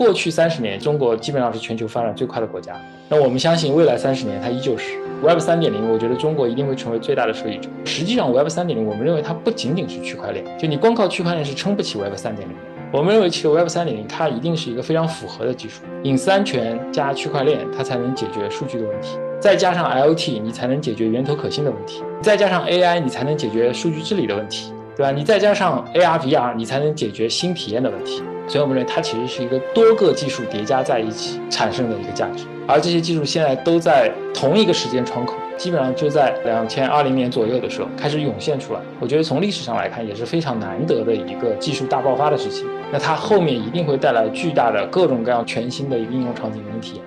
过去三十年，中国基本上是全球发展最快的国家。那我们相信未来三十年它依旧是 Web 三点零。我觉得中国一定会成为最大的受益者。实际上，Web 三点零，我们认为它不仅仅是区块链，就你光靠区块链是撑不起 Web 三点零。我们认为，其实 Web 三点零它一定是一个非常符合的技术，隐私安全加区块链，它才能解决数据的问题；再加上 IoT，你才能解决源头可信的问题；再加上 AI，你才能解决数据治理的问题，对吧？你再加上 AR、VR，你才能解决新体验的问题。所以我们认为，它其实是一个多个技术叠加在一起产生的一个价值，而这些技术现在都在同一个时间窗口。基本上就在两千二零年左右的时候开始涌现出来。我觉得从历史上来看也是非常难得的一个技术大爆发的事情。那它后面一定会带来巨大的各种各样全新的一个应用场景跟体验。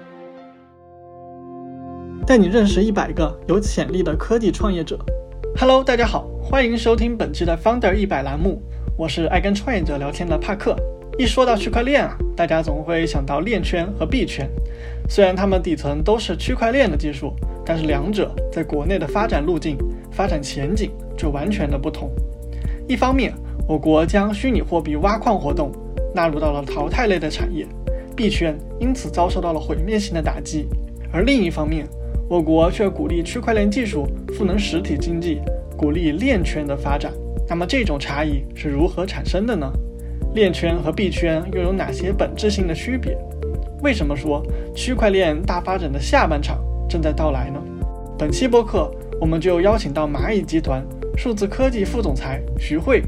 带你认识一百个有潜力的科技创业者。Hello，大家好，欢迎收听本期的 Founder 一百栏目。我是爱跟创业者聊天的帕克。一说到区块链啊，大家总会想到链圈和币圈。虽然它们底层都是区块链的技术。但是两者在国内的发展路径、发展前景就完全的不同。一方面，我国将虚拟货币挖矿活动纳入到了淘汰类的产业，币圈因此遭受到了毁灭性的打击；而另一方面，我国却鼓励区块链技术赋能实体经济，鼓励链圈的发展。那么这种差异是如何产生的呢？链圈和币圈又有哪些本质性的区别？为什么说区块链大发展的下半场？正在到来呢。本期播客，我们就邀请到蚂蚁集团数字科技副总裁徐慧，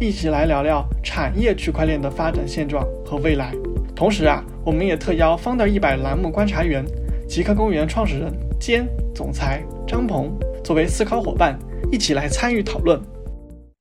一起来聊聊产业区块链的发展现状和未来。同时啊，我们也特邀方的一百栏目观察员、极客公园创始人兼总裁张鹏作为思考伙伴，一起来参与讨论。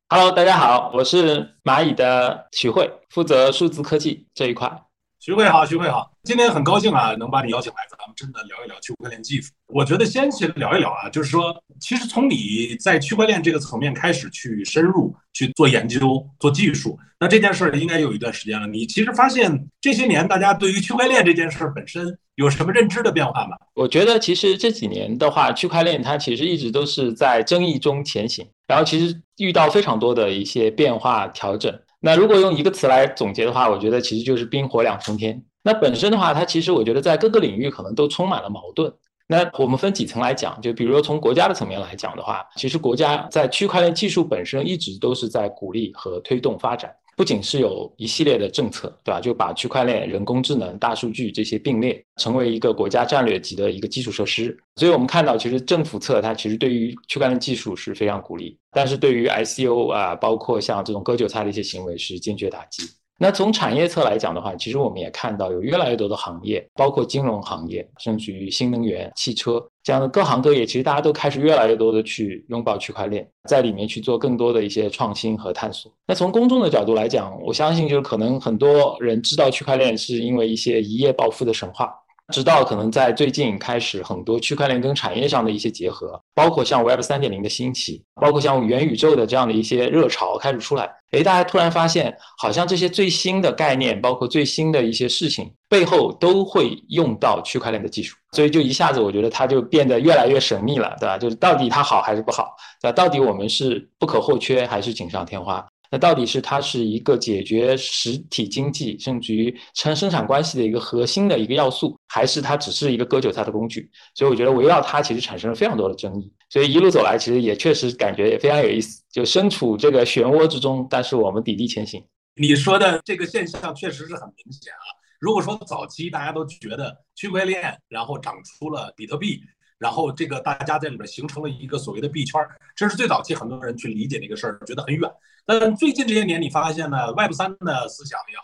Hello，大家好，我是蚂蚁的徐慧，负责数字科技这一块。徐慧好，徐慧好，今天很高兴啊，能把你邀请来，咱们真的聊一聊区块链技术。我觉得先去聊一聊啊，就是说，其实从你在区块链这个层面开始去深入去做研究、做技术，那这件事儿应该有一段时间了。你其实发现这些年大家对于区块链这件事儿本身有什么认知的变化吗？我觉得其实这几年的话，区块链它其实一直都是在争议中前行，然后其实遇到非常多的一些变化调整。那如果用一个词来总结的话，我觉得其实就是冰火两重天。那本身的话，它其实我觉得在各个领域可能都充满了矛盾。那我们分几层来讲，就比如说从国家的层面来讲的话，其实国家在区块链技术本身一直都是在鼓励和推动发展。不仅是有一系列的政策，对吧？就把区块链、人工智能、大数据这些并列，成为一个国家战略级的一个基础设施。所以我们看到，其实政府侧它其实对于区块链技术是非常鼓励，但是对于 ICO 啊，包括像这种割韭菜的一些行为是坚决打击。那从产业侧来讲的话，其实我们也看到有越来越多的行业，包括金融行业，甚至于新能源、汽车这样的各行各业，其实大家都开始越来越多的去拥抱区块链，在里面去做更多的一些创新和探索。那从公众的角度来讲，我相信就是可能很多人知道区块链是因为一些一夜暴富的神话。直到可能在最近开始，很多区块链跟产业上的一些结合，包括像 Web 三点零的兴起，包括像元宇宙的这样的一些热潮开始出来，哎，大家突然发现，好像这些最新的概念，包括最新的一些事情背后都会用到区块链的技术，所以就一下子我觉得它就变得越来越神秘了，对吧？就是到底它好还是不好，对吧？到底我们是不可或缺还是锦上添花？那到底是它是一个解决实体经济甚至于成生产关系的一个核心的一个要素，还是它只是一个割韭菜的工具？所以我觉得围绕它其实产生了非常多的争议。所以一路走来，其实也确实感觉也非常有意思，就身处这个漩涡之中，但是我们砥砺前行。你说的这个现象确实是很明显啊。如果说早期大家都觉得区块链，然后长出了比特币。然后这个大家在里边形成了一个所谓的币圈，这是最早期很多人去理解这个事儿，觉得很远。但最近这些年，你发现呢，Web 三的思想也好，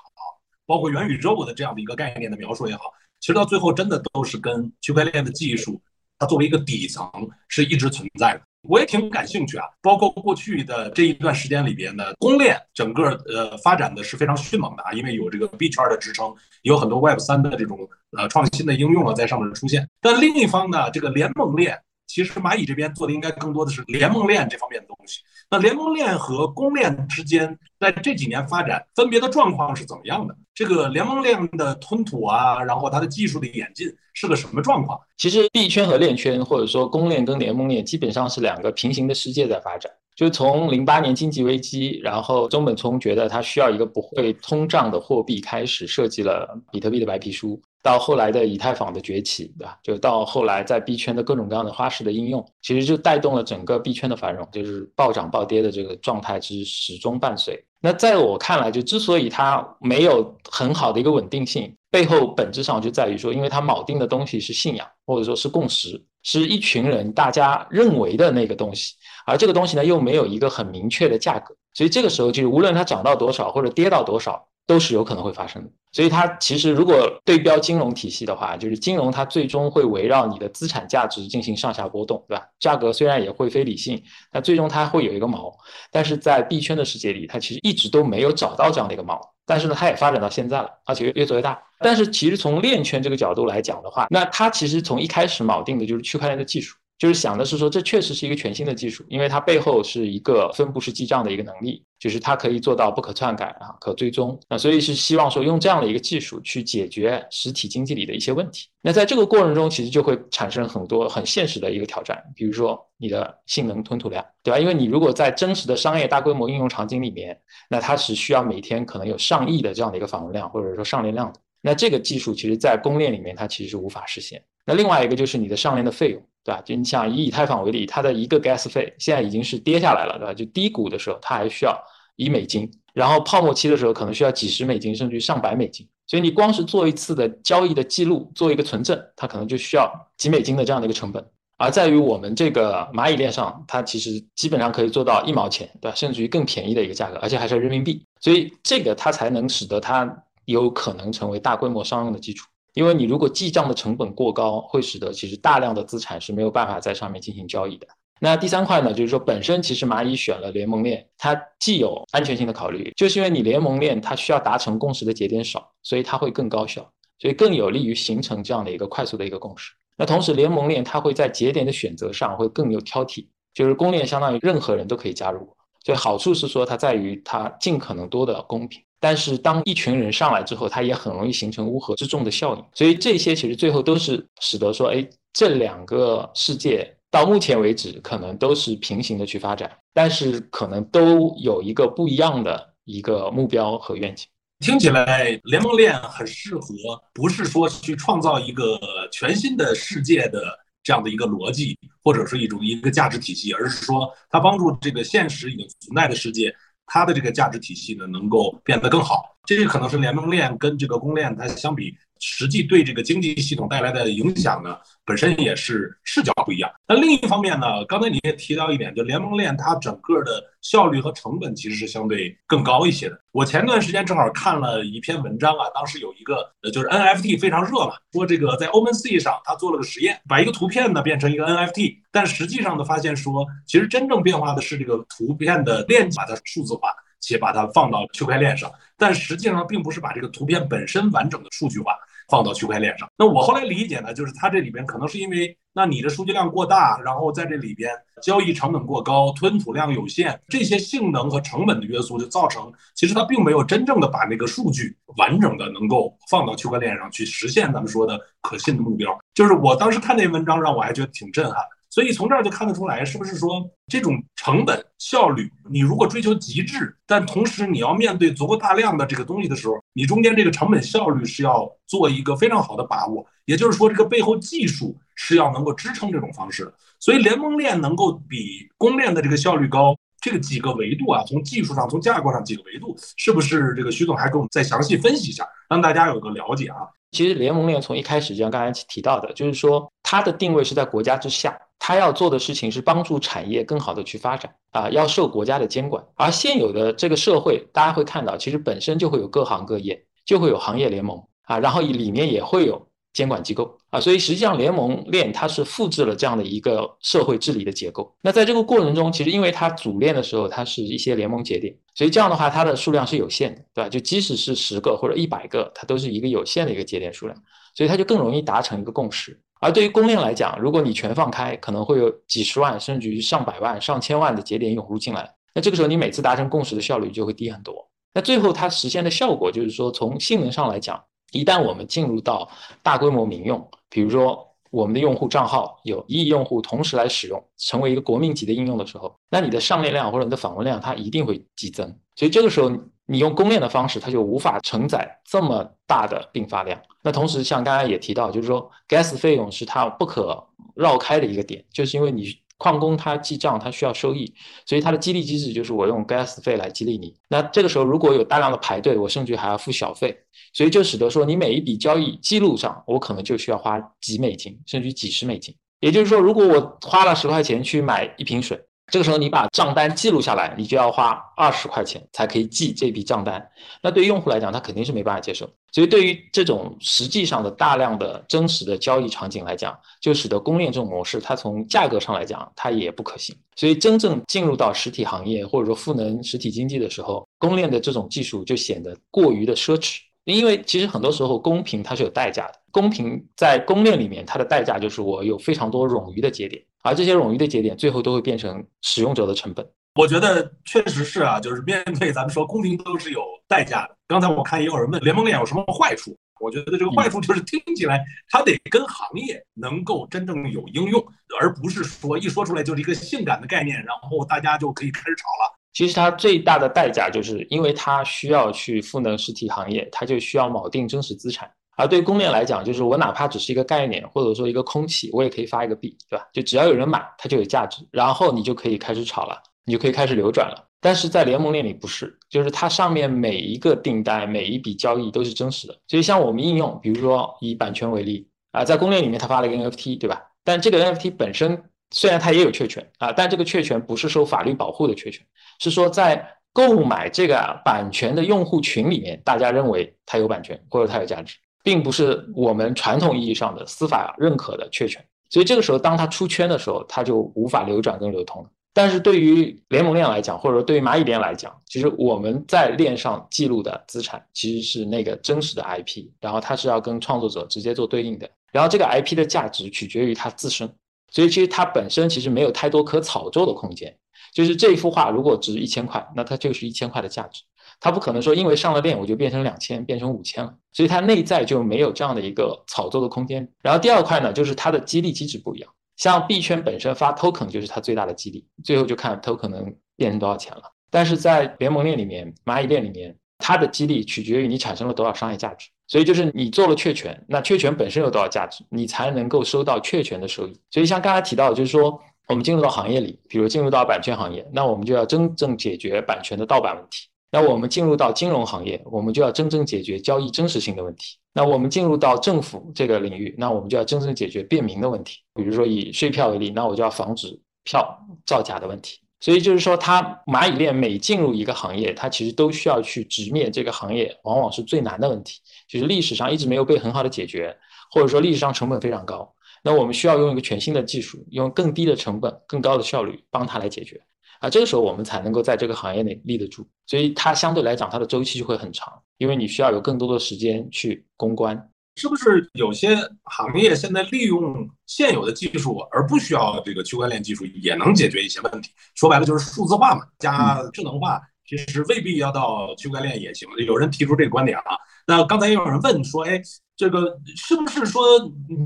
包括元宇宙的这样的一个概念的描述也好，其实到最后真的都是跟区块链的技术，它作为一个底层是一直存在的。我也挺感兴趣啊，包括过去的这一段时间里边呢，公链整个呃发展的是非常迅猛的啊，因为有这个币圈的支撑，有很多 Web 三的这种呃创新的应用啊在上面出现。但另一方呢，这个联盟链。其实蚂蚁这边做的应该更多的是联盟链这方面的东西。那联盟链和公链之间在这几年发展分别的状况是怎么样的？这个联盟链的吞吐啊，然后它的技术的演进是个什么状况？其实币圈和链圈，或者说公链跟联盟链，基本上是两个平行的世界在发展。就是从零八年经济危机，然后中本聪觉得他需要一个不会通胀的货币，开始设计了比特币的白皮书。到后来的以太坊的崛起，对吧？就到后来在币圈的各种各样的花式的应用，其实就带动了整个币圈的繁荣，就是暴涨暴跌的这个状态之始终伴随。那在我看来，就之所以它没有很好的一个稳定性，背后本质上就在于说，因为它锚定的东西是信仰，或者说是共识，是一群人大家认为的那个东西，而这个东西呢又没有一个很明确的价格，所以这个时候就是无论它涨到多少或者跌到多少。都是有可能会发生的，所以它其实如果对标金融体系的话，就是金融它最终会围绕你的资产价值进行上下波动，对吧？价格虽然也会非理性，但最终它会有一个锚。但是在币圈的世界里，它其实一直都没有找到这样的一个锚。但是呢，它也发展到现在了，而且越做越大。但是其实从链圈这个角度来讲的话，那它其实从一开始锚定的就是区块链的技术。就是想的是说，这确实是一个全新的技术，因为它背后是一个分布式记账的一个能力，就是它可以做到不可篡改啊，可追踪啊，所以是希望说用这样的一个技术去解决实体经济里的一些问题。那在这个过程中，其实就会产生很多很现实的一个挑战，比如说你的性能吞吐量，对吧？因为你如果在真实的商业大规模应用场景里面，那它是需要每天可能有上亿的这样的一个访问量，或者说上链量的。那这个技术其实在公链里面它其实是无法实现。那另外一个就是你的上链的费用。对吧？就你想以以太坊为例，它的一个 gas 费现在已经是跌下来了，对吧？就低谷的时候，它还需要一美金，然后泡沫期的时候可能需要几十美金，甚至于上百美金。所以你光是做一次的交易的记录，做一个存证，它可能就需要几美金的这样的一个成本。而在于我们这个蚂蚁链上，它其实基本上可以做到一毛钱，对吧？甚至于更便宜的一个价格，而且还是人民币。所以这个它才能使得它有可能成为大规模商用的基础。因为你如果记账的成本过高，会使得其实大量的资产是没有办法在上面进行交易的。那第三块呢，就是说本身其实蚂蚁选了联盟链，它既有安全性的考虑，就是因为你联盟链它需要达成共识的节点少，所以它会更高效，所以更有利于形成这样的一个快速的一个共识。那同时联盟链它会在节点的选择上会更有挑剔，就是公链相当于任何人都可以加入，所以好处是说它在于它尽可能多的公平。但是当一群人上来之后，它也很容易形成乌合之众的效应，所以这些其实最后都是使得说，哎，这两个世界到目前为止可能都是平行的去发展，但是可能都有一个不一样的一个目标和愿景。听起来联盟链很适合，不是说去创造一个全新的世界的这样的一个逻辑，或者是一种一个价值体系，而是说它帮助这个现实已经存在的世界。它的这个价值体系呢，能够变得更好，这个可能是联盟链跟这个公链它相比。实际对这个经济系统带来的影响呢，本身也是视角不一样。那另一方面呢，刚才你也提到一点，就联盟链它整个的效率和成本其实是相对更高一些的。我前段时间正好看了一篇文章啊，当时有一个呃，就是 NFT 非常热嘛，说这个在 OpenSea 上他做了个实验，把一个图片呢变成一个 NFT，但实际上呢发现说，其实真正变化的是这个图片的链把它数字化。且把它放到区块链上，但实际上并不是把这个图片本身完整的数据化放到区块链上。那我后来理解呢，就是它这里边可能是因为，那你的数据量过大，然后在这里边交易成本过高，吞吐量有限，这些性能和成本的约束，就造成其实它并没有真正的把那个数据完整的能够放到区块链上去实现咱们说的可信的目标。就是我当时看那文章，让我还觉得挺震撼。所以从这儿就看得出来，是不是说这种成本效率，你如果追求极致，但同时你要面对足够大量的这个东西的时候，你中间这个成本效率是要做一个非常好的把握。也就是说，这个背后技术是要能够支撑这种方式的。所以联盟链能够比公链的这个效率高，这个几个维度啊，从技术上、从架构上几个维度，是不是这个徐总还给我们再详细分析一下，让大家有个了解啊？其实联盟链从一开始就像刚才提到的，就是说它的定位是在国家之下。它要做的事情是帮助产业更好的去发展啊，要受国家的监管。而现有的这个社会，大家会看到，其实本身就会有各行各业，就会有行业联盟啊，然后里面也会有监管机构啊，所以实际上联盟链它是复制了这样的一个社会治理的结构。那在这个过程中，其实因为它组链的时候，它是一些联盟节点，所以这样的话它的数量是有限的，对吧？就即使是十个或者一百个，它都是一个有限的一个节点数量，所以它就更容易达成一个共识。而对于公链来讲，如果你全放开，可能会有几十万甚至于上百万、上千万的节点涌入进来。那这个时候，你每次达成共识的效率就会低很多。那最后它实现的效果就是说，从性能上来讲，一旦我们进入到大规模民用，比如说我们的用户账号有一亿用户同时来使用，成为一个国民级的应用的时候，那你的上链量或者你的访问量它一定会激增。所以这个时候你用公链的方式，它就无法承载这么大的并发量。那同时像刚才也提到，就是说 gas 费用是它不可绕开的一个点，就是因为你。矿工他记账，他需要收益，所以他的激励机制就是我用 gas 费来激励你。那这个时候如果有大量的排队，我甚至还要付小费，所以就使得说你每一笔交易记录上，我可能就需要花几美金，甚至几十美金。也就是说，如果我花了十块钱去买一瓶水。这个时候你把账单记录下来，你就要花二十块钱才可以记这笔账单。那对于用户来讲，他肯定是没办法接受。所以对于这种实际上的大量的真实的交易场景来讲，就使得公链这种模式，它从价格上来讲，它也不可行。所以真正进入到实体行业或者说赋能实体经济的时候，公链的这种技术就显得过于的奢侈。因为其实很多时候公平它是有代价的，公平在公链里面它的代价就是我有非常多冗余的节点。而这些冗余的节点，最后都会变成使用者的成本。我觉得确实是啊，就是面对咱们说公平都是有代价的。刚才我看也有人问联盟链有什么坏处，我觉得这个坏处就是听起来它得跟行业能够真正有应用，而不是说一说出来就是一个性感的概念，然后大家就可以开始炒了。其实它最大的代价就是因为它需要去赋能实体行业，它就需要锚定真实资产。而对公链来讲，就是我哪怕只是一个概念，或者说一个空气，我也可以发一个币，对吧？就只要有人买，它就有价值，然后你就可以开始炒了，你就可以开始流转了。但是在联盟链里不是，就是它上面每一个订单、每一笔交易都是真实的。所以像我们应用，比如说以版权为例啊，在公链里面它发了一个 NFT，对吧？但这个 NFT 本身虽然它也有确权啊，但这个确权不是受法律保护的确权，是说在购买这个版权的用户群里面，大家认为它有版权或者它有价值。并不是我们传统意义上的司法认可的确权，所以这个时候当它出圈的时候，它就无法流转跟流通了。但是对于联盟链来讲，或者说对于蚂蚁链来讲，其实我们在链上记录的资产其实是那个真实的 IP，然后它是要跟创作者直接做对应的，然后这个 IP 的价值取决于它自身，所以其实它本身其实没有太多可炒作的空间。就是这一幅画如果值一千块，那它就是一千块的价值。它不可能说因为上了链我就变成两千变成五千了，所以它内在就没有这样的一个炒作的空间。然后第二块呢，就是它的激励机制不一样。像币圈本身发 token 就是它最大的激励，最后就看 token 能变成多少钱了。但是在联盟链里面、蚂蚁链里面，它的激励取决于你产生了多少商业价值。所以就是你做了确权，那确权本身有多少价值，你才能够收到确权的收益。所以像刚才提到，就是说我们进入到行业里，比如进入到版权行业，那我们就要真正解决版权的盗版问题。那我们进入到金融行业，我们就要真正解决交易真实性的问题。那我们进入到政府这个领域，那我们就要真正解决便民的问题。比如说以税票为例，那我就要防止票造假的问题。所以就是说，它蚂蚁链每进入一个行业，它其实都需要去直面这个行业往往是最难的问题，就是历史上一直没有被很好的解决，或者说历史上成本非常高。那我们需要用一个全新的技术，用更低的成本、更高的效率帮它来解决。啊，这个时候我们才能够在这个行业内立得住，所以它相对来讲它的周期就会很长，因为你需要有更多的时间去攻关。是不是有些行业现在利用现有的技术，而不需要这个区块链技术，也能解决一些问题？说白了就是数字化嘛，加智能化，其实未必要到区块链也行。有人提出这个观点啊，那刚才也有人问说，哎，这个是不是说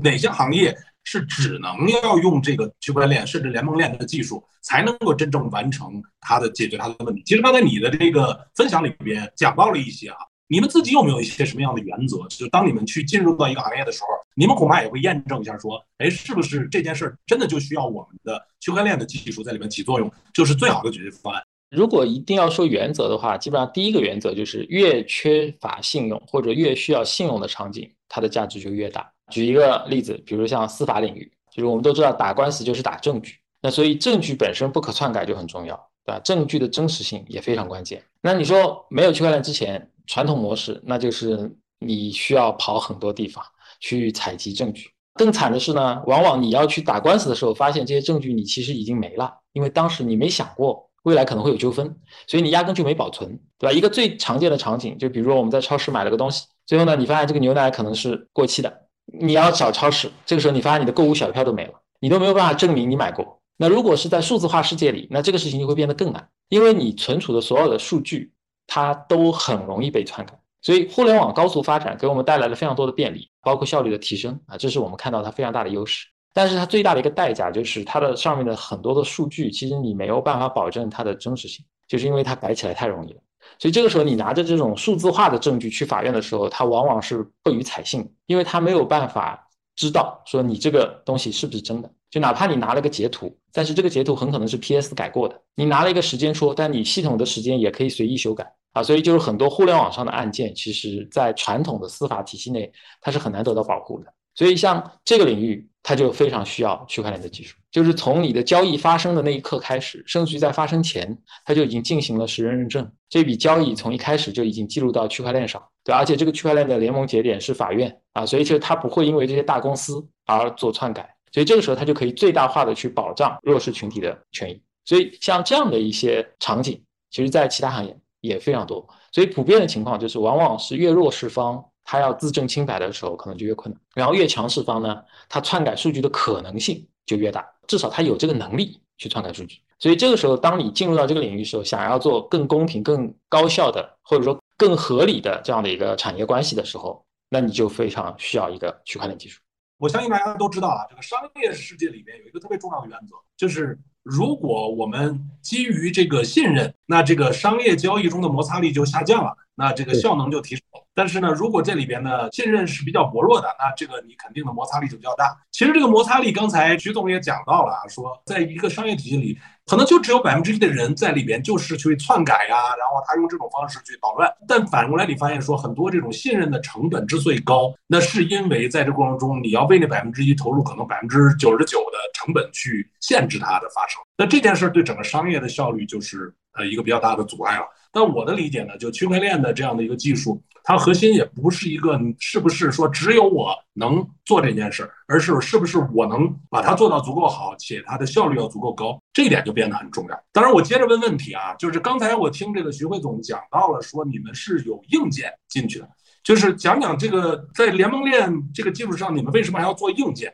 哪些行业？是只能要用这个区块链甚至联盟链的技术，才能够真正完成它的解决它的问题。其实刚才你的这个分享里边讲到了一些啊，你们自己有没有一些什么样的原则？就当你们去进入到一个行业的时候，你们恐怕也会验证一下，说，哎，是不是这件事儿真的就需要我们的区块链的技术在里面起作用，就是最好的解决方案？如果一定要说原则的话，基本上第一个原则就是越缺乏信用或者越需要信用的场景，它的价值就越大。举一个例子，比如像司法领域，就是我们都知道打官司就是打证据，那所以证据本身不可篡改就很重要，对吧？证据的真实性也非常关键。那你说没有区块链之前，传统模式那就是你需要跑很多地方去采集证据。更惨的是呢，往往你要去打官司的时候，发现这些证据你其实已经没了，因为当时你没想过未来可能会有纠纷，所以你压根就没保存，对吧？一个最常见的场景，就比如说我们在超市买了个东西，最后呢，你发现这个牛奶可能是过期的。你要找超市，这个时候你发现你的购物小票都没了，你都没有办法证明你买过。那如果是在数字化世界里，那这个事情就会变得更难，因为你存储的所有的数据，它都很容易被篡改。所以互联网高速发展给我们带来了非常多的便利，包括效率的提升啊，这是我们看到它非常大的优势。但是它最大的一个代价就是它的上面的很多的数据，其实你没有办法保证它的真实性，就是因为它改起来太容易了。所以这个时候你拿着这种数字化的证据去法院的时候，它往往是不予采信，因为它没有办法知道说你这个东西是不是真的。就哪怕你拿了个截图，但是这个截图很可能是 PS 改过的。你拿了一个时间戳，但你系统的时间也可以随意修改啊。所以就是很多互联网上的案件，其实在传统的司法体系内，它是很难得到保护的。所以像这个领域，它就非常需要区块链的技术。就是从你的交易发生的那一刻开始，甚至于在发生前，它就已经进行了实人认证。这笔交易从一开始就已经记录到区块链上，对，而且这个区块链的联盟节点是法院啊，所以其实它不会因为这些大公司而做篡改。所以这个时候，它就可以最大化的去保障弱势群体的权益。所以像这样的一些场景，其实在其他行业也非常多。所以普遍的情况就是，往往是越弱势方。他要自证清白的时候，可能就越困难。然后越强势方呢，他篡改数据的可能性就越大，至少他有这个能力去篡改数据。所以这个时候，当你进入到这个领域的时候，想要做更公平、更高效的，或者说更合理的这样的一个产业关系的时候，那你就非常需要一个区块链技术。我相信大家都知道啊，这个商业世界里面有一个特别重要的原则，就是如果我们基于这个信任，那这个商业交易中的摩擦力就下降了，那这个效能就提升。但是呢，如果这里边的信任是比较薄弱的，那这个你肯定的摩擦力就比较大。其实这个摩擦力，刚才徐总也讲到了啊，说在一个商业体系里，可能就只有百分之一的人在里边就是去篡改呀，然后他用这种方式去捣乱。但反过来，你发现说很多这种信任的成本之所以高，那是因为在这过程中，你要为那百分之一投入可能百分之九十九的成本去限制它的发生。那这件事对整个商业的效率就是呃一个比较大的阻碍了。那我的理解呢，就区块链的这样的一个技术。它核心也不是一个是不是说只有我能做这件事，而是是不是我能把它做到足够好，且它的效率要足够高，这一点就变得很重要。当然，我接着问问题啊，就是刚才我听这个徐汇总讲到了，说你们是有硬件进去的，就是讲讲这个在联盟链这个基础上，你们为什么还要做硬件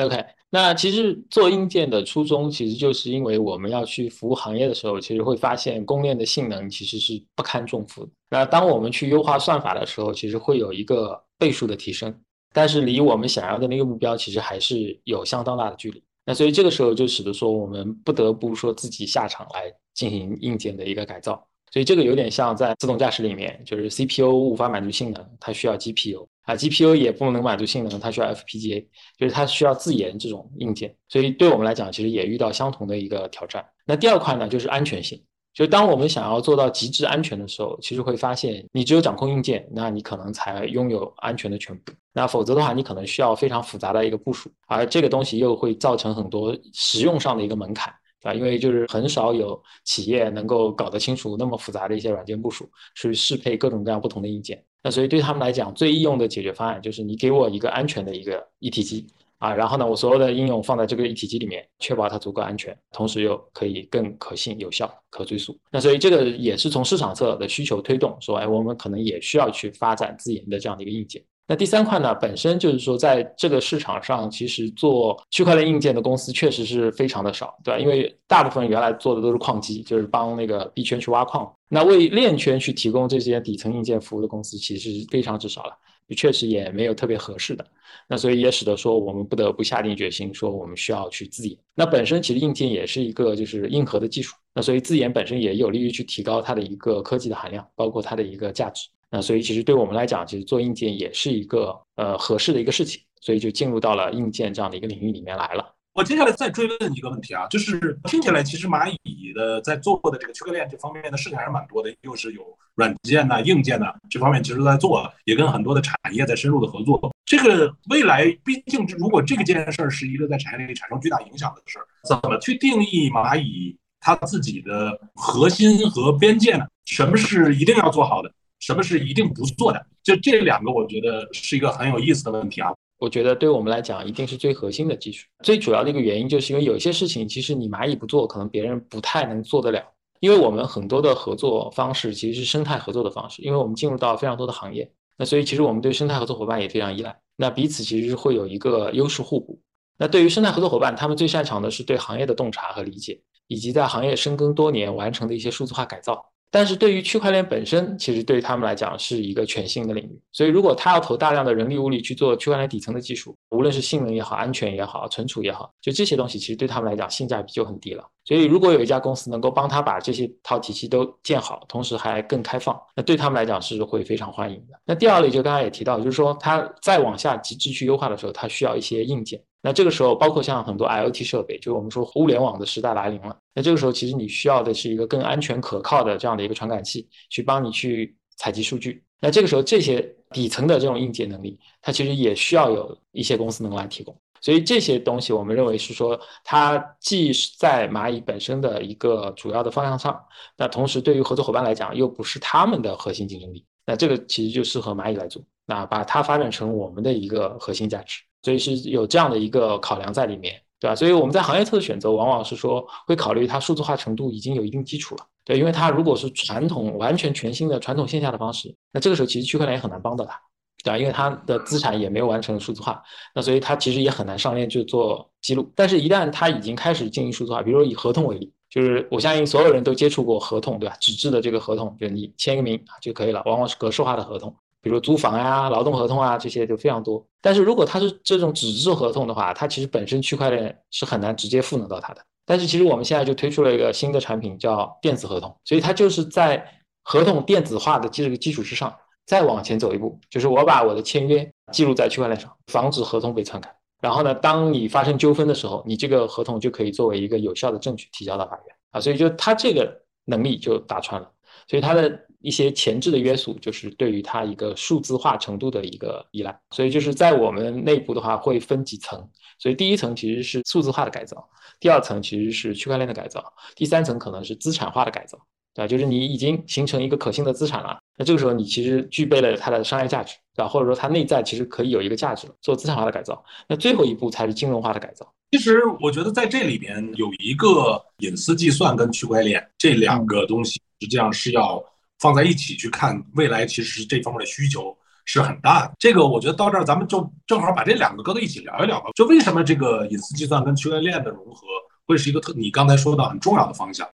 ？OK，那其实做硬件的初衷，其实就是因为我们要去服务行业的时候，其实会发现公链的性能其实是不堪重负的。那当我们去优化算法的时候，其实会有一个倍数的提升，但是离我们想要的那个目标，其实还是有相当大的距离。那所以这个时候就使得说，我们不得不说自己下场来进行硬件的一个改造。所以这个有点像在自动驾驶里面，就是 CPU 无法满足性能，它需要 GPU。啊，GPU 也不能满足性能，它需要 FPGA，就是它需要自研这种硬件，所以对我们来讲，其实也遇到相同的一个挑战。那第二块呢，就是安全性，就当我们想要做到极致安全的时候，其实会发现，你只有掌控硬件，那你可能才拥有安全的全部，那否则的话，你可能需要非常复杂的一个部署，而这个东西又会造成很多实用上的一个门槛，啊，因为就是很少有企业能够搞得清楚那么复杂的一些软件部署，去适配各种各样不同的硬件。那所以对他们来讲，最易用的解决方案就是你给我一个安全的一个一体机啊，然后呢，我所有的应用放在这个一体机里面，确保它足够安全，同时又可以更可信、有效、可追溯。那所以这个也是从市场侧的需求推动，说哎，我们可能也需要去发展自研的这样的一个硬件。那第三块呢，本身就是说，在这个市场上，其实做区块链硬件的公司确实是非常的少，对吧？因为大部分原来做的都是矿机，就是帮那个币圈去挖矿。那为链圈去提供这些底层硬件服务的公司，其实非常之少了，确实也没有特别合适的。那所以也使得说，我们不得不下定决心，说我们需要去自研。那本身其实硬件也是一个就是硬核的技术，那所以自研本身也有利于去提高它的一个科技的含量，包括它的一个价值。那所以其实对我们来讲，其实做硬件也是一个呃合适的一个事情，所以就进入到了硬件这样的一个领域里面来了。我接下来再追问一个问题啊，就是听起来其实蚂蚁的在做的这个区块链这方面的事情还是蛮多的，又是有软件呐、硬件呐这方面其实在做，也跟很多的产业在深入的合作。这个未来毕竟如果这个件事儿是一个在产业链里产生巨大影响的事儿，怎么去定义蚂蚁它自己的核心和边界呢？什么是一定要做好的？什么是一定不做的？就这两个，我觉得是一个很有意思的问题啊。我觉得对我们来讲，一定是最核心的技术。最主要的一个原因，就是因为有些事情，其实你蚂蚁不做，可能别人不太能做得了。因为我们很多的合作方式其实是生态合作的方式，因为我们进入到非常多的行业，那所以其实我们对生态合作伙伴也非常依赖。那彼此其实会有一个优势互补。那对于生态合作伙伴，他们最擅长的是对行业的洞察和理解，以及在行业深耕多年完成的一些数字化改造。但是对于区块链本身，其实对于他们来讲是一个全新的领域。所以如果他要投大量的人力物力去做区块链底层的技术，无论是性能也好、安全也好、存储也好，就这些东西其实对他们来讲性价比就很低了。所以如果有一家公司能够帮他把这些套体系都建好，同时还更开放，那对他们来讲是会非常欢迎的。那第二类就刚才也提到，就是说他再往下极致去优化的时候，它需要一些硬件。那这个时候，包括像很多 IoT 设备，就是我们说物联网的时代来临了。那这个时候，其实你需要的是一个更安全可靠的这样的一个传感器，去帮你去采集数据。那这个时候，这些底层的这种硬件能力，它其实也需要有一些公司能来提供。所以这些东西，我们认为是说，它既是在蚂蚁本身的一个主要的方向上，那同时对于合作伙伴来讲，又不是他们的核心竞争力。那这个其实就适合蚂蚁来做，那把它发展成我们的一个核心价值。所以是有这样的一个考量在里面，对吧？所以我们在行业侧的选择，往往是说会考虑它数字化程度已经有一定基础了，对，因为它如果是传统完全全新的传统线下的方式，那这个时候其实区块链也很难帮到它，对吧？因为它的资产也没有完成数字化，那所以它其实也很难上链去做记录。但是，一旦它已经开始进行数字化，比如说以合同为例，就是我相信所有人都接触过合同，对吧？纸质的这个合同，就是你签个名就可以了，往往是格式化的合同。比如租房呀、劳动合同啊，这些就非常多。但是如果它是这种纸质合同的话，它其实本身区块链是很难直接赋能到它的。但是其实我们现在就推出了一个新的产品，叫电子合同。所以它就是在合同电子化的这个基础之上，再往前走一步，就是我把我的签约记录在区块链上，防止合同被篡改。然后呢，当你发生纠纷的时候，你这个合同就可以作为一个有效的证据提交到法院啊。所以就它这个能力就打穿了。所以它的。一些前置的约束，就是对于它一个数字化程度的一个依赖。所以就是在我们内部的话，会分几层。所以第一层其实是数字化的改造，第二层其实是区块链的改造，第三层可能是资产化的改造，对吧？就是你已经形成一个可信的资产了，那这个时候你其实具备了它的商业价值，对吧？或者说它内在其实可以有一个价值做资产化的改造。那最后一步才是金融化的改造。其实我觉得在这里边有一个隐私计算跟区块链这两个东西，实际上是要。放在一起去看，未来其实这方面的需求是很大的。这个我觉得到这儿，咱们就正好把这两个搁在一起聊一聊吧。就为什么这个隐私计算跟区块链的融合会是一个特，你刚才说到很重要的方向。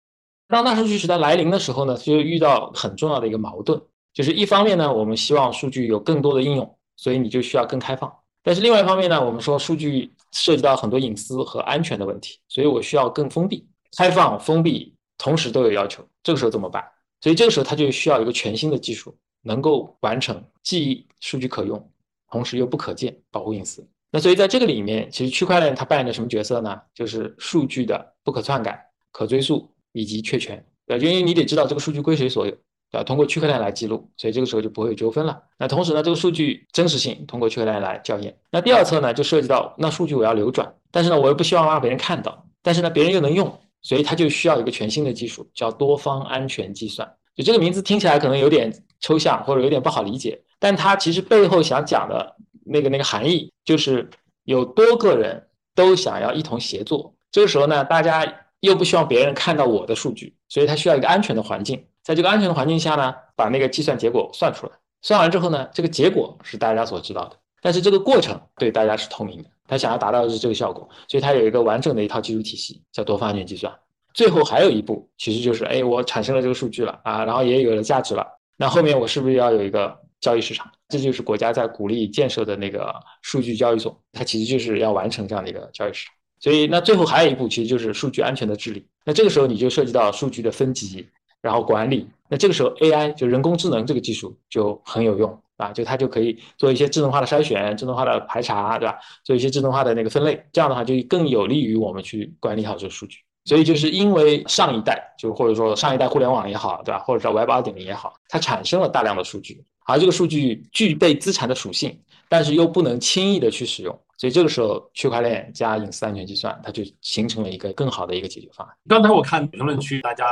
当大数据时代来临的时候呢，就遇到很重要的一个矛盾，就是一方面呢，我们希望数据有更多的应用，所以你就需要更开放；但是另外一方面呢，我们说数据涉及到很多隐私和安全的问题，所以我需要更封闭。开放、封闭同时都有要求，这个时候怎么办？所以这个时候，它就需要一个全新的技术，能够完成既数据可用，同时又不可见，保护隐私。那所以在这个里面，其实区块链它扮演的什么角色呢？就是数据的不可篡改、可追溯以及确权。对，因为你得知道这个数据归谁所有，对吧？通过区块链来记录，所以这个时候就不会有纠纷了。那同时呢，这个数据真实性通过区块链来校验。那第二侧呢，就涉及到那数据我要流转，但是呢，我又不希望让别人看到，但是呢，别人又能用。所以它就需要一个全新的技术，叫多方安全计算。就这个名字听起来可能有点抽象，或者有点不好理解，但它其实背后想讲的那个那个含义，就是有多个人都想要一同协作。这个时候呢，大家又不希望别人看到我的数据，所以它需要一个安全的环境。在这个安全的环境下呢，把那个计算结果算出来。算完之后呢，这个结果是大家所知道的，但是这个过程对大家是透明的。他想要达到的是这个效果，所以他有一个完整的一套技术体系，叫多方安全计算。最后还有一步，其实就是，哎，我产生了这个数据了啊，然后也有了价值了，那后面我是不是要有一个交易市场？这就是国家在鼓励建设的那个数据交易所，它其实就是要完成这样的一个交易市场。所以，那最后还有一步，其实就是数据安全的治理。那这个时候你就涉及到数据的分级，然后管理。那这个时候 AI 就人工智能这个技术就很有用。啊，就它就可以做一些智能化的筛选、智能化的排查，对吧？做一些智能化的那个分类，这样的话就更有利于我们去管理好这个数据。所以就是因为上一代，就或者说上一代互联网也好，对吧？或者说 Web 二点零也好，它产生了大量的数据，而这个数据具备资产的属性，但是又不能轻易的去使用。所以这个时候，区块链加隐私安全计算，它就形成了一个更好的一个解决方案。刚才我看评论区大家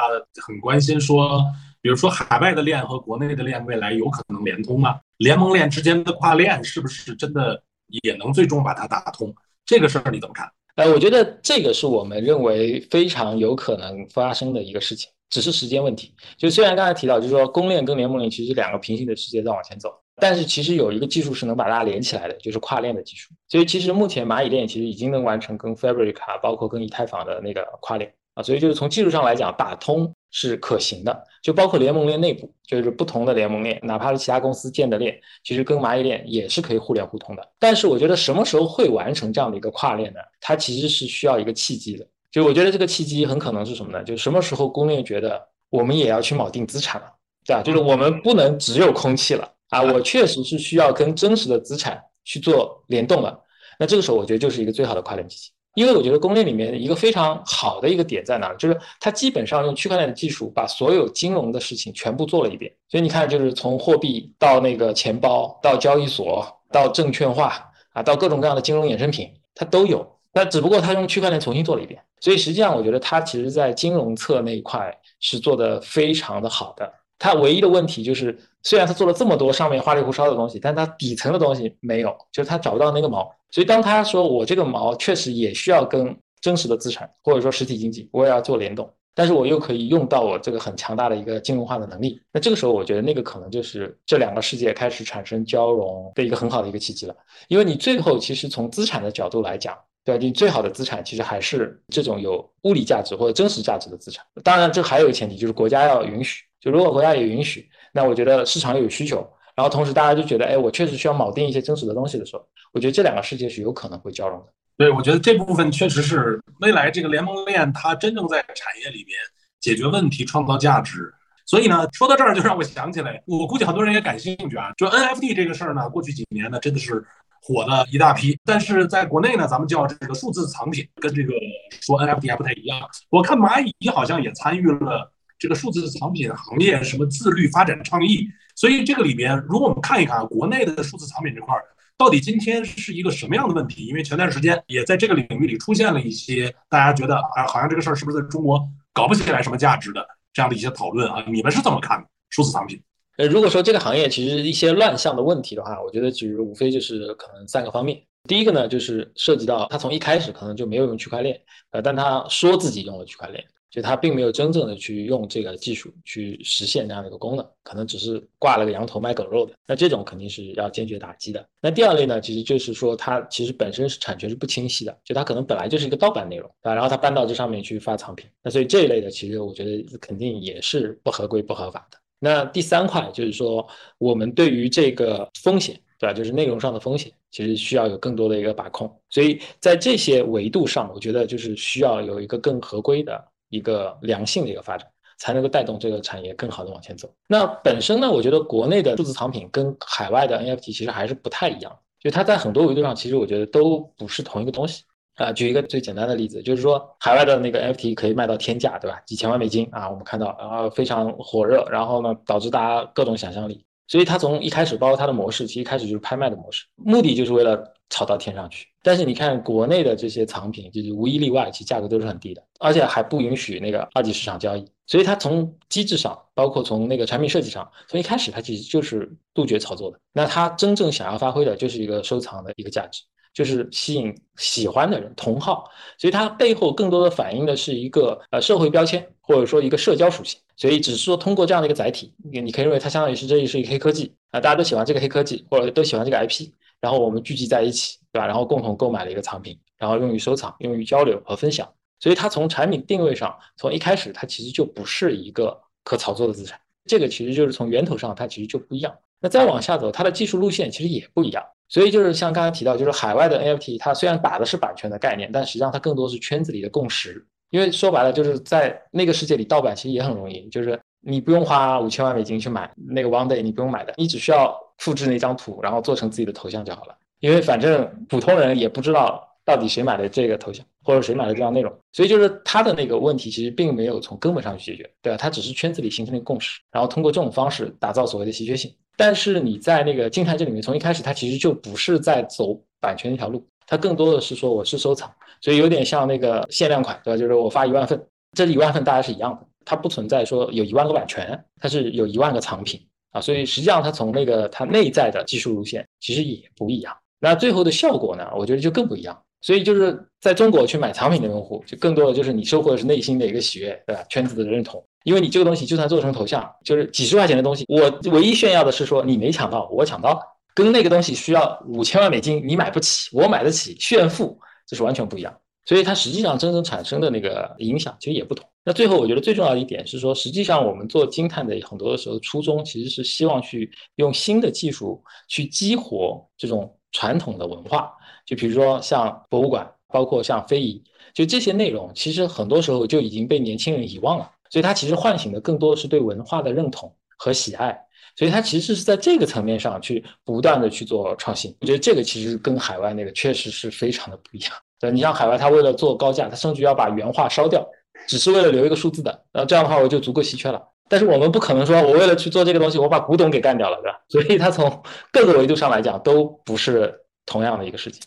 很关心说。比如说，海外的链和国内的链未来有可能连通吗？联盟链之间的跨链是不是真的也能最终把它打通？这个事儿你怎么看？呃，我觉得这个是我们认为非常有可能发生的一个事情，只是时间问题。就虽然刚才提到，就是说公链跟联盟链其实两个平行的世界在往前走，但是其实有一个技术是能把大家连起来的，就是跨链的技术。所以其实目前蚂蚁链其实已经能完成跟 Fabric，包括跟以太坊的那个跨链啊，所以就是从技术上来讲，打通。是可行的，就包括联盟链内部，就是不同的联盟链，哪怕是其他公司建的链，其实跟蚂蚁链也是可以互联互通的。但是我觉得什么时候会完成这样的一个跨链呢？它其实是需要一个契机的。就我觉得这个契机很可能是什么呢？就什么时候公链觉得我们也要去锚定资产了，对吧？就是我们不能只有空气了啊，我确实是需要跟真实的资产去做联动了。那这个时候我觉得就是一个最好的跨链契机。因为我觉得公链里面一个非常好的一个点在哪，就是它基本上用区块链的技术把所有金融的事情全部做了一遍。所以你看，就是从货币到那个钱包，到交易所，到证券化啊，到各种各样的金融衍生品，它都有。那只不过它用区块链重新做了一遍。所以实际上，我觉得它其实在金融侧那一块是做的非常的好的。它唯一的问题就是，虽然它做了这么多上面花里胡哨的东西，但它底层的东西没有，就是它找不到那个毛。所以当他说我这个毛确实也需要跟真实的资产或者说实体经济，我也要做联动，但是我又可以用到我这个很强大的一个金融化的能力。那这个时候，我觉得那个可能就是这两个世界开始产生交融的一个很好的一个契机了。因为你最后其实从资产的角度来讲，对？你最好的资产其实还是这种有物理价值或者真实价值的资产。当然，这还有一个前提就是国家要允许。就如果国家也允许，那我觉得市场有需求，然后同时大家就觉得，哎，我确实需要铆定一些真实的东西的时候，我觉得这两个世界是有可能会交融的。对，我觉得这部分确实是未来这个联盟链它真正在产业里面解决问题、创造价值。所以呢，说到这儿就让我想起来，我估计很多人也感兴趣啊，就 NFT 这个事儿呢，过去几年呢真的是火了一大批，但是在国内呢，咱们叫这个数字藏品，跟这个说 NFT 还不太一样。我看蚂蚁好像也参与了。这个数字藏品行业什么自律发展倡议，所以这个里边，如果我们看一看国内的数字藏品这块儿，到底今天是一个什么样的问题？因为前段时间也在这个领域里出现了一些大家觉得啊，好像这个事儿是不是在中国搞不起来什么价值的这样的一些讨论啊？你们是怎么看的数字藏品？呃，如果说这个行业其实一些乱象的问题的话，我觉得其实无非就是可能三个方面。第一个呢，就是涉及到他从一开始可能就没有用区块链，呃，但他说自己用了区块链。就他并没有真正的去用这个技术去实现这样的一个功能，可能只是挂了个羊头卖狗肉的。那这种肯定是要坚决打击的。那第二类呢，其实就是说它其实本身是产权是不清晰的，就它可能本来就是一个盗版内容啊，然后它搬到这上面去发藏品。那所以这一类的，其实我觉得肯定也是不合规不合法的。那第三块就是说，我们对于这个风险，对吧？就是内容上的风险，其实需要有更多的一个把控。所以在这些维度上，我觉得就是需要有一个更合规的。一个良性的一个发展，才能够带动这个产业更好的往前走。那本身呢，我觉得国内的数字藏品跟海外的 NFT 其实还是不太一样，就它在很多维度上，其实我觉得都不是同一个东西啊。举一个最简单的例子，就是说海外的那个 NFT 可以卖到天价，对吧？几千万美金啊，我们看到然后非常火热，然后呢导致大家各种想象力。所以它从一开始，包括它的模式，其实一开始就是拍卖的模式，目的就是为了炒到天上去。但是你看国内的这些藏品，就是无一例外，其实价格都是很低的，而且还不允许那个二级市场交易。所以它从机制上，包括从那个产品设计上，从一开始它其实就是杜绝炒作的。那它真正想要发挥的就是一个收藏的一个价值，就是吸引喜欢的人同好。所以它背后更多的反映的是一个呃社会标签，或者说一个社交属性。所以只是说通过这样的一个载体，你你可以认为它相当于是这里是一个黑科技啊，大家都喜欢这个黑科技，或者都喜欢这个 IP，然后我们聚集在一起，对吧？然后共同购买了一个藏品，然后用于收藏、用于交流和分享。所以它从产品定位上，从一开始它其实就不是一个可炒作的资产，这个其实就是从源头上它其实就不一样。那再往下走，它的技术路线其实也不一样。所以就是像刚才提到，就是海外的 NFT，它虽然打的是版权的概念，但实际上它更多是圈子里的共识。因为说白了，就是在那个世界里盗版其实也很容易，就是你不用花五千万美金去买那个 One Day，你不用买的，你只需要复制那张图，然后做成自己的头像就好了。因为反正普通人也不知道到底谁买的这个头像，或者谁买的这样内容，所以就是他的那个问题其实并没有从根本上去解决，对吧？他只是圈子里形成一个共识，然后通过这种方式打造所谓的稀缺性。但是你在那个静态这里面，从一开始它其实就不是在走版权那条路，它更多的是说我是收藏。所以有点像那个限量款，对吧？就是我发一万份，这一万份大家是一样的，它不存在说有一万个版权，它是有一万个藏品啊。所以实际上它从那个它内在的技术路线其实也不一样。那最后的效果呢，我觉得就更不一样。所以就是在中国去买藏品的用户，就更多的就是你收获的是内心的一个喜悦，对吧？圈子的认同，因为你这个东西就算做成头像，就是几十块钱的东西，我唯一炫耀的是说你没抢到，我抢到了，跟那个东西需要五千万美金，你买不起，我买得起，炫富。这是完全不一样，所以它实际上真正产生的那个影响其实也不同。那最后我觉得最重要的一点是说，实际上我们做金碳的很多的时候初衷其实是希望去用新的技术去激活这种传统的文化，就比如说像博物馆，包括像非遗，就这些内容其实很多时候就已经被年轻人遗忘了，所以它其实唤醒的更多的是对文化的认同和喜爱。所以它其实是在这个层面上去不断的去做创新，我觉得这个其实跟海外那个确实是非常的不一样。你像海外，它为了做高价，它甚至要把原画烧掉，只是为了留一个数字的，然后这样的话我就足够稀缺了。但是我们不可能说我为了去做这个东西，我把古董给干掉了，对吧？所以它从各个维度上来讲都不是同样的一个事情。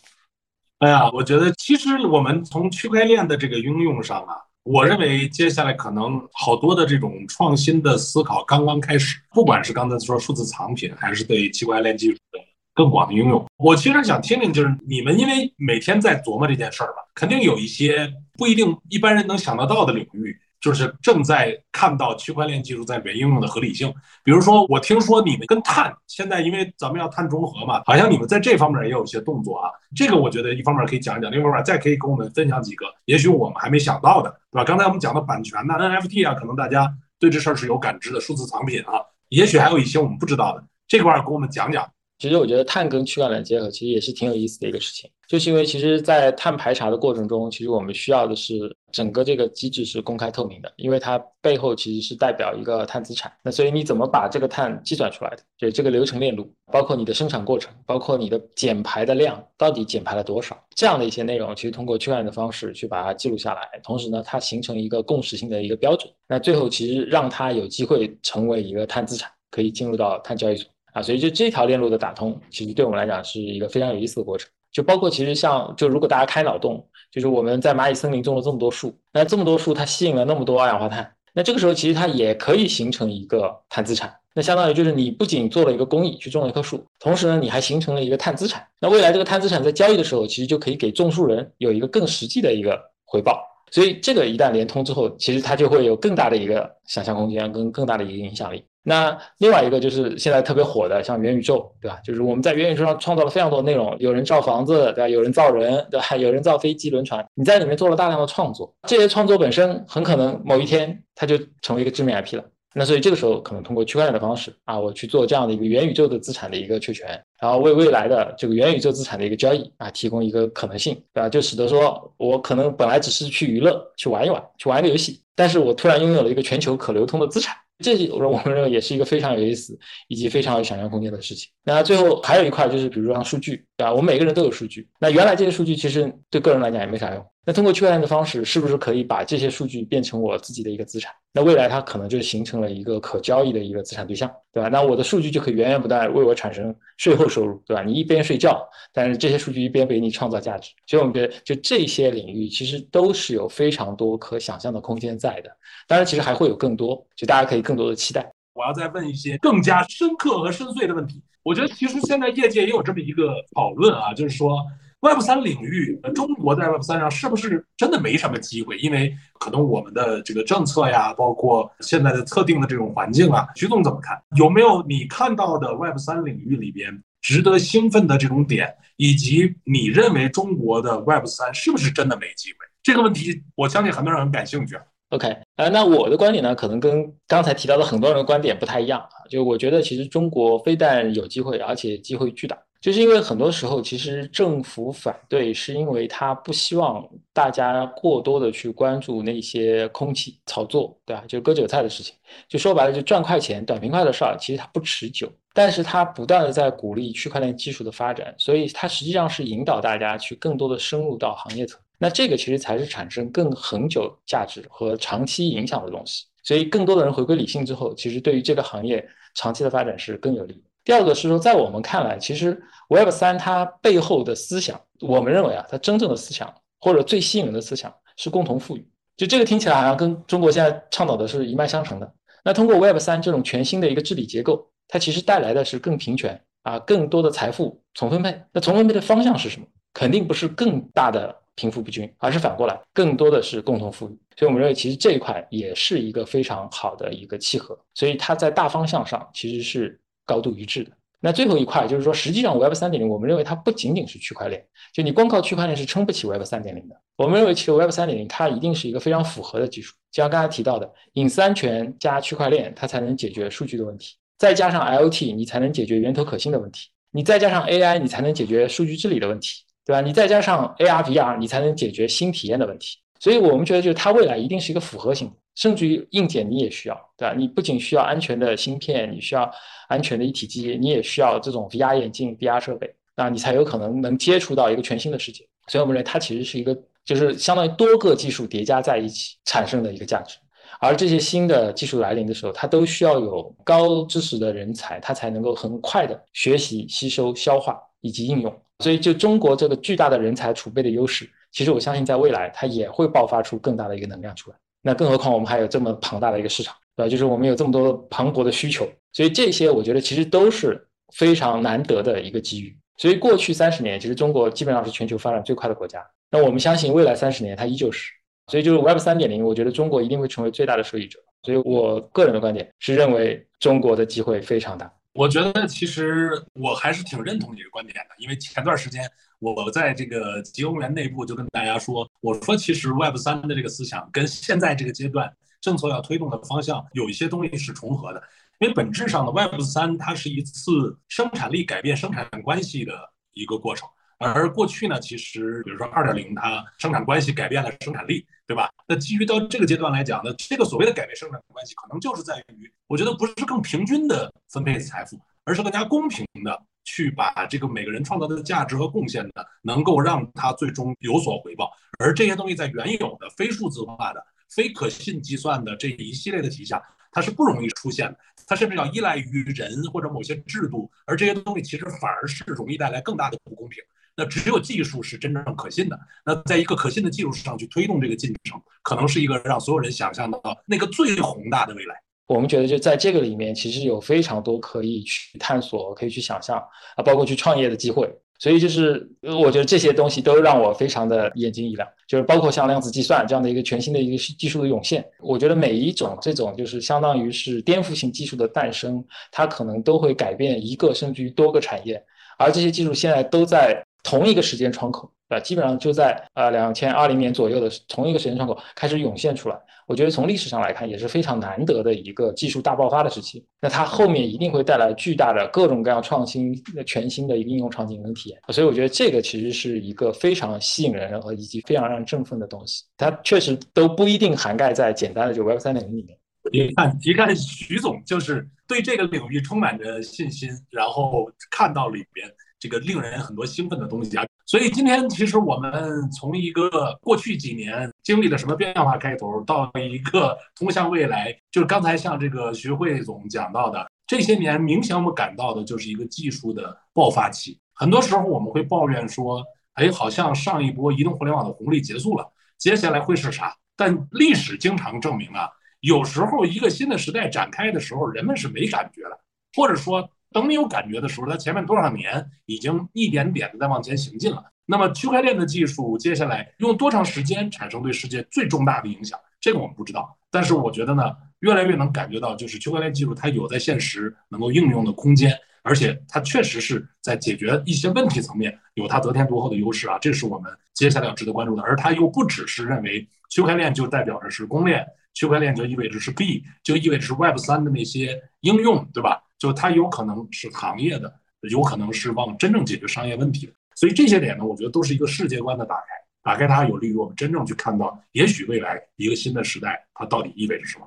哎呀，我觉得其实我们从区块链的这个应用上啊。我认为接下来可能好多的这种创新的思考刚刚开始，不管是刚才说数字藏品，还是对区块链技术的更广的应用。我其实想听听，就是你们因为每天在琢磨这件事儿吧，肯定有一些不一定一般人能想得到的领域。就是正在看到区块链技术在里面应用的合理性。比如说，我听说你们跟碳现在，因为咱们要碳中和嘛，好像你们在这方面也有一些动作啊。这个我觉得一方面可以讲一讲，另一方面再可以跟我们分享几个，也许我们还没想到的，对吧？刚才我们讲的版权呐、NFT 啊，可能大家对这事儿是有感知的。数字藏品啊，也许还有一些我们不知道的，这块儿给我们讲讲。其实我觉得碳跟区块链结合，其实也是挺有意思的一个事情。就是因为其实，在碳排查的过程中，其实我们需要的是整个这个机制是公开透明的，因为它背后其实是代表一个碳资产。那所以你怎么把这个碳计算出来的？就这个流程链路，包括你的生产过程，包括你的减排的量，到底减排了多少？这样的一些内容，其实通过区块链的方式去把它记录下来，同时呢，它形成一个共识性的一个标准。那最后其实让它有机会成为一个碳资产，可以进入到碳交易所。啊，所以就这条链路的打通，其实对我们来讲是一个非常有意思的过程。就包括其实像，就如果大家开脑洞，就是我们在蚂蚁森林种了这么多树，那这么多树它吸引了那么多二氧化碳，那这个时候其实它也可以形成一个碳资产。那相当于就是你不仅做了一个公益去种了一棵树，同时呢你还形成了一个碳资产。那未来这个碳资产在交易的时候，其实就可以给种树人有一个更实际的一个回报。所以这个一旦连通之后，其实它就会有更大的一个想象空间，跟更大的一个影响力。那另外一个就是现在特别火的，像元宇宙，对吧？就是我们在元宇宙上创造了非常多的内容，有人造房子，对吧？有人造人，对吧？有人造飞机、轮船，你在里面做了大量的创作，这些创作本身很可能某一天它就成为一个知名 IP 了。那所以这个时候可能通过区块链的方式啊，我去做这样的一个元宇宙的资产的一个确权，然后为未来的这个元宇宙资产的一个交易啊提供一个可能性，对吧？就使得说我可能本来只是去娱乐、去玩一玩、去玩一个游戏，但是我突然拥有了一个全球可流通的资产。这我们认为也是一个非常有意思以及非常有想象空间的事情。那最后还有一块就是，比如说像数据，对吧？我们每个人都有数据。那原来这些数据其实对个人来讲也没啥用。那通过区块链的方式，是不是可以把这些数据变成我自己的一个资产？那未来它可能就形成了一个可交易的一个资产对象，对吧？那我的数据就可以源源不断为我产生税后收入，对吧？你一边睡觉，但是这些数据一边为你创造价值。所以我们觉得，就这些领域其实都是有非常多可想象的空间在的。当然，其实还会有更多，就大家可以更多的期待。我要再问一些更加深刻和深邃的问题。我觉得其实现在业界也有这么一个讨论啊，就是说。Web 三领域，中国在 Web 三上是不是真的没什么机会？因为可能我们的这个政策呀，包括现在的特定的这种环境啊，徐总怎么看？有没有你看到的 Web 三领域里边值得兴奋的这种点，以及你认为中国的 Web 三是不是真的没机会？这个问题，我相信很多人很感兴趣。OK，呃，那我的观点呢，可能跟刚才提到的很多人的观点不太一样啊。就我觉得，其实中国非但有机会，而且机会巨大。就是因为很多时候，其实政府反对，是因为他不希望大家过多的去关注那些空气炒作，对吧？就割韭菜的事情，就说白了，就赚快钱、短平快的事儿，其实它不持久。但是它不断的在鼓励区块链技术的发展，所以它实际上是引导大家去更多的深入到行业层。那这个其实才是产生更恒久价值和长期影响的东西。所以更多的人回归理性之后，其实对于这个行业长期的发展是更有利。第二个是说，在我们看来，其实 Web 三它背后的思想，我们认为啊，它真正的思想或者最吸引人的思想是共同富裕。就这个听起来好像跟中国现在倡导的是一脉相承的。那通过 Web 三这种全新的一个治理结构，它其实带来的是更平权啊，更多的财富重分配。那重分配的方向是什么？肯定不是更大的贫富不均，而是反过来，更多的是共同富裕。所以我们认为，其实这一块也是一个非常好的一个契合。所以它在大方向上其实是。高度一致的，那最后一块就是说，实际上 Web 三点零，我们认为它不仅仅是区块链，就你光靠区块链是撑不起 Web 三点零的。我们认为，其实 Web 三点零它一定是一个非常符合的技术，就像刚才提到的，隐私安全加区块链，它才能解决数据的问题，再加上 IoT，你才能解决源头可信的问题，你再加上 AI，你才能解决数据治理的问题，对吧？你再加上 AR、VR，你才能解决新体验的问题。所以我们觉得，就是它未来一定是一个复合型，甚至于硬件你也需要，对吧？你不仅需要安全的芯片，你需要安全的一体机，你也需要这种 VR 眼镜、VR 设备，那你才有可能能接触到一个全新的世界。所以我们认为它其实是一个，就是相当于多个技术叠加在一起产生的一个价值。而这些新的技术来临的时候，它都需要有高知识的人才，它才能够很快的学习、吸收、消化以及应用。所以，就中国这个巨大的人才储备的优势。其实我相信，在未来它也会爆发出更大的一个能量出来。那更何况我们还有这么庞大的一个市场，对吧？就是我们有这么多磅礴的需求，所以这些我觉得其实都是非常难得的一个机遇。所以过去三十年，其实中国基本上是全球发展最快的国家。那我们相信未来三十年它依旧是。所以就是 Web 三点零，我觉得中国一定会成为最大的受益者。所以我个人的观点是认为中国的机会非常大。我觉得其实我还是挺认同你的观点的，因为前段时间。我在这个集欧园内部就跟大家说，我说其实 Web 三的这个思想跟现在这个阶段政策要推动的方向有一些东西是重合的，因为本质上呢 Web 三它是一次生产力改变生产关系的一个过程，而过去呢，其实比如说二点零它生产关系改变了生产力，对吧？那基于到这个阶段来讲呢，这个所谓的改变生产关系，可能就是在于，我觉得不是更平均的分配财富，而是更加公平的。去把这个每个人创造的价值和贡献呢，能够让他最终有所回报。而这些东西在原有的非数字化的、非可信计算的这一系列的体系下，它是不容易出现的。它甚至要依赖于人或者某些制度，而这些东西其实反而是容易带来更大的不公平。那只有技术是真正可信的。那在一个可信的技术上去推动这个进程，可能是一个让所有人想象到那个最宏大的未来。我们觉得就在这个里面，其实有非常多可以去探索、可以去想象啊，包括去创业的机会。所以就是我觉得这些东西都让我非常的眼睛一亮。就是包括像量子计算这样的一个全新的一个技术的涌现，我觉得每一种这种就是相当于是颠覆性技术的诞生，它可能都会改变一个甚至于多个产业。而这些技术现在都在同一个时间窗口，啊，基本上就在呃两千二零年左右的同一个时间窗口开始涌现出来。我觉得从历史上来看也是非常难得的一个技术大爆发的时期。那它后面一定会带来巨大的各种各样创新、全新的一个应用场景跟体验。所以我觉得这个其实是一个非常吸引人和以及非常让人振奋的东西。它确实都不一定涵盖在简单的就 Web 三点零里面。一看一看，徐总就是对这个领域充满着信心，然后看到里边。这个令人很多兴奋的东西啊，所以今天其实我们从一个过去几年经历了什么变化开头，到一个通向未来，就是刚才像这个徐汇总讲到的，这些年明显我们感到的就是一个技术的爆发期。很多时候我们会抱怨说，哎，好像上一波移动互联网的红利结束了，接下来会是啥？但历史经常证明啊，有时候一个新的时代展开的时候，人们是没感觉的，或者说。等你有感觉的时候，它前面多少年已经一点点的在往前行进了。那么区块链的技术接下来用多长时间产生对世界最重大的影响，这个我们不知道。但是我觉得呢，越来越能感觉到，就是区块链技术它有在现实能够应用的空间，而且它确实是在解决一些问题层面有它得天独厚的优势啊，这是我们接下来要值得关注的。而它又不只是认为区块链就代表着是公链，区块链就意味着是币，就意味着是 Web 三的那些应用，对吧？就它有可能是行业的，有可能是往真正解决商业问题的，所以这些点呢，我觉得都是一个世界观的打开，打开它有利于我们真正去看到，也许未来一个新的时代它到底意味着什么。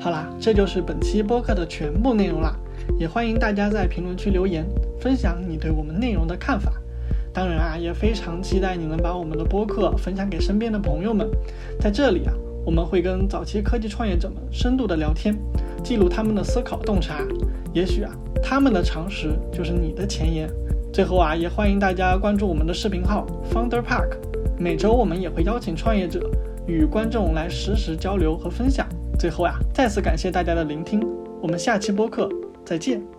好啦，这就是本期播客的全部内容啦，也欢迎大家在评论区留言，分享你对我们内容的看法。当然啊，也非常期待你能把我们的播客分享给身边的朋友们。在这里啊，我们会跟早期科技创业者们深度的聊天。记录他们的思考洞察，也许啊，他们的常识就是你的前沿。最后啊，也欢迎大家关注我们的视频号 Founder Park，每周我们也会邀请创业者与观众来实时交流和分享。最后啊，再次感谢大家的聆听，我们下期播客再见。